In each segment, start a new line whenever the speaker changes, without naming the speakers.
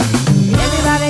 Everybody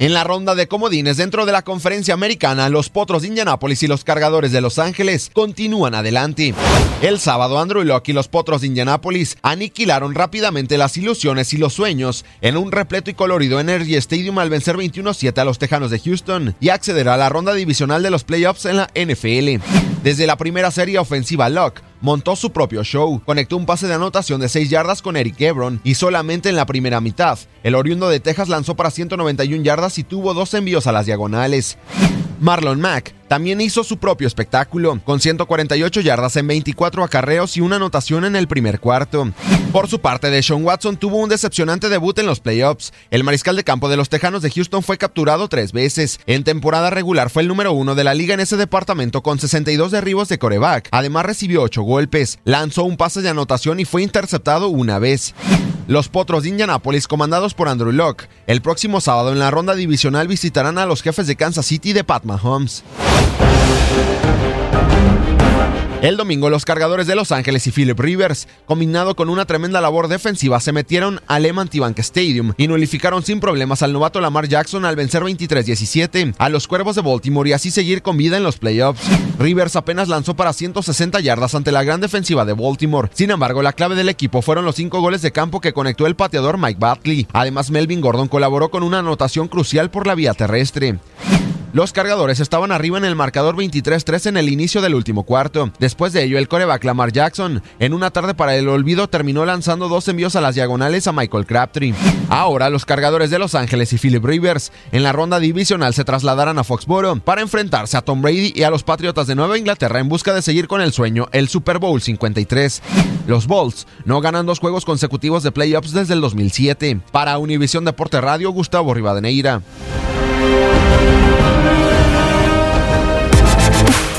En la ronda de comodines dentro de la conferencia americana, los Potros de Indianápolis y los Cargadores de Los Ángeles continúan adelante. El sábado, Andrew Locke y los Potros de Indianápolis aniquilaron rápidamente las ilusiones y los sueños en un repleto y colorido Energy Stadium al vencer 21-7 a los Tejanos de Houston y acceder a la ronda divisional de los playoffs en la NFL. Desde la primera serie ofensiva, Locke montó su propio show. Conectó un pase de anotación de 6 yardas con Eric Ebron y solamente en la primera mitad. El oriundo de Texas lanzó para 191 yardas y tuvo dos envíos a las diagonales. Marlon Mack también hizo su propio espectáculo, con 148 yardas en 24 acarreos y una anotación en el primer cuarto. Por su parte, Deshaun Watson tuvo un decepcionante debut en los playoffs. El mariscal de campo de los Tejanos de Houston fue capturado tres veces. En temporada regular fue el número uno de la liga en ese departamento con 62 derribos de coreback. Además recibió 8 golpes, lanzó un pase de anotación y fue interceptado una vez. Los Potros de Indianapolis, comandados por Andrew Locke, el próximo sábado en la ronda divisional visitarán a los jefes de Kansas City de Pat Mahomes. El domingo los cargadores de Los Ángeles y Philip Rivers, combinado con una tremenda labor defensiva, se metieron al Lehman Bank Stadium y nulificaron sin problemas al novato Lamar Jackson al vencer 23-17 a los Cuervos de Baltimore y así seguir con vida en los playoffs. Rivers apenas lanzó para 160 yardas ante la gran defensiva de Baltimore. Sin embargo, la clave del equipo fueron los cinco goles de campo que conectó el pateador Mike Batley. Además, Melvin Gordon colaboró con una anotación crucial por la vía terrestre. Los cargadores estaban arriba en el marcador 23-3 en el inicio del último cuarto. Después de ello, el coreback Lamar Jackson, en una tarde para el olvido, terminó lanzando dos envíos a las diagonales a Michael Crabtree. Ahora, los cargadores de Los Ángeles y Philip Rivers en la ronda divisional se trasladarán a Foxboro para enfrentarse a Tom Brady y a los Patriotas de Nueva Inglaterra en busca de seguir con el sueño, el Super Bowl 53. Los Bulls no ganan dos juegos consecutivos de playoffs desde el 2007. Para Univisión Deporte Radio, Gustavo Rivadeneira.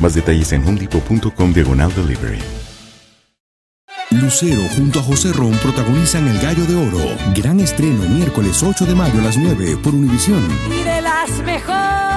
Más detalles en homedepot.com diagonal delivery.
Lucero junto a José Ron protagonizan El Gallo de Oro. Gran estreno miércoles 8 de mayo a las 9 por Univisión.
Y de las mejores.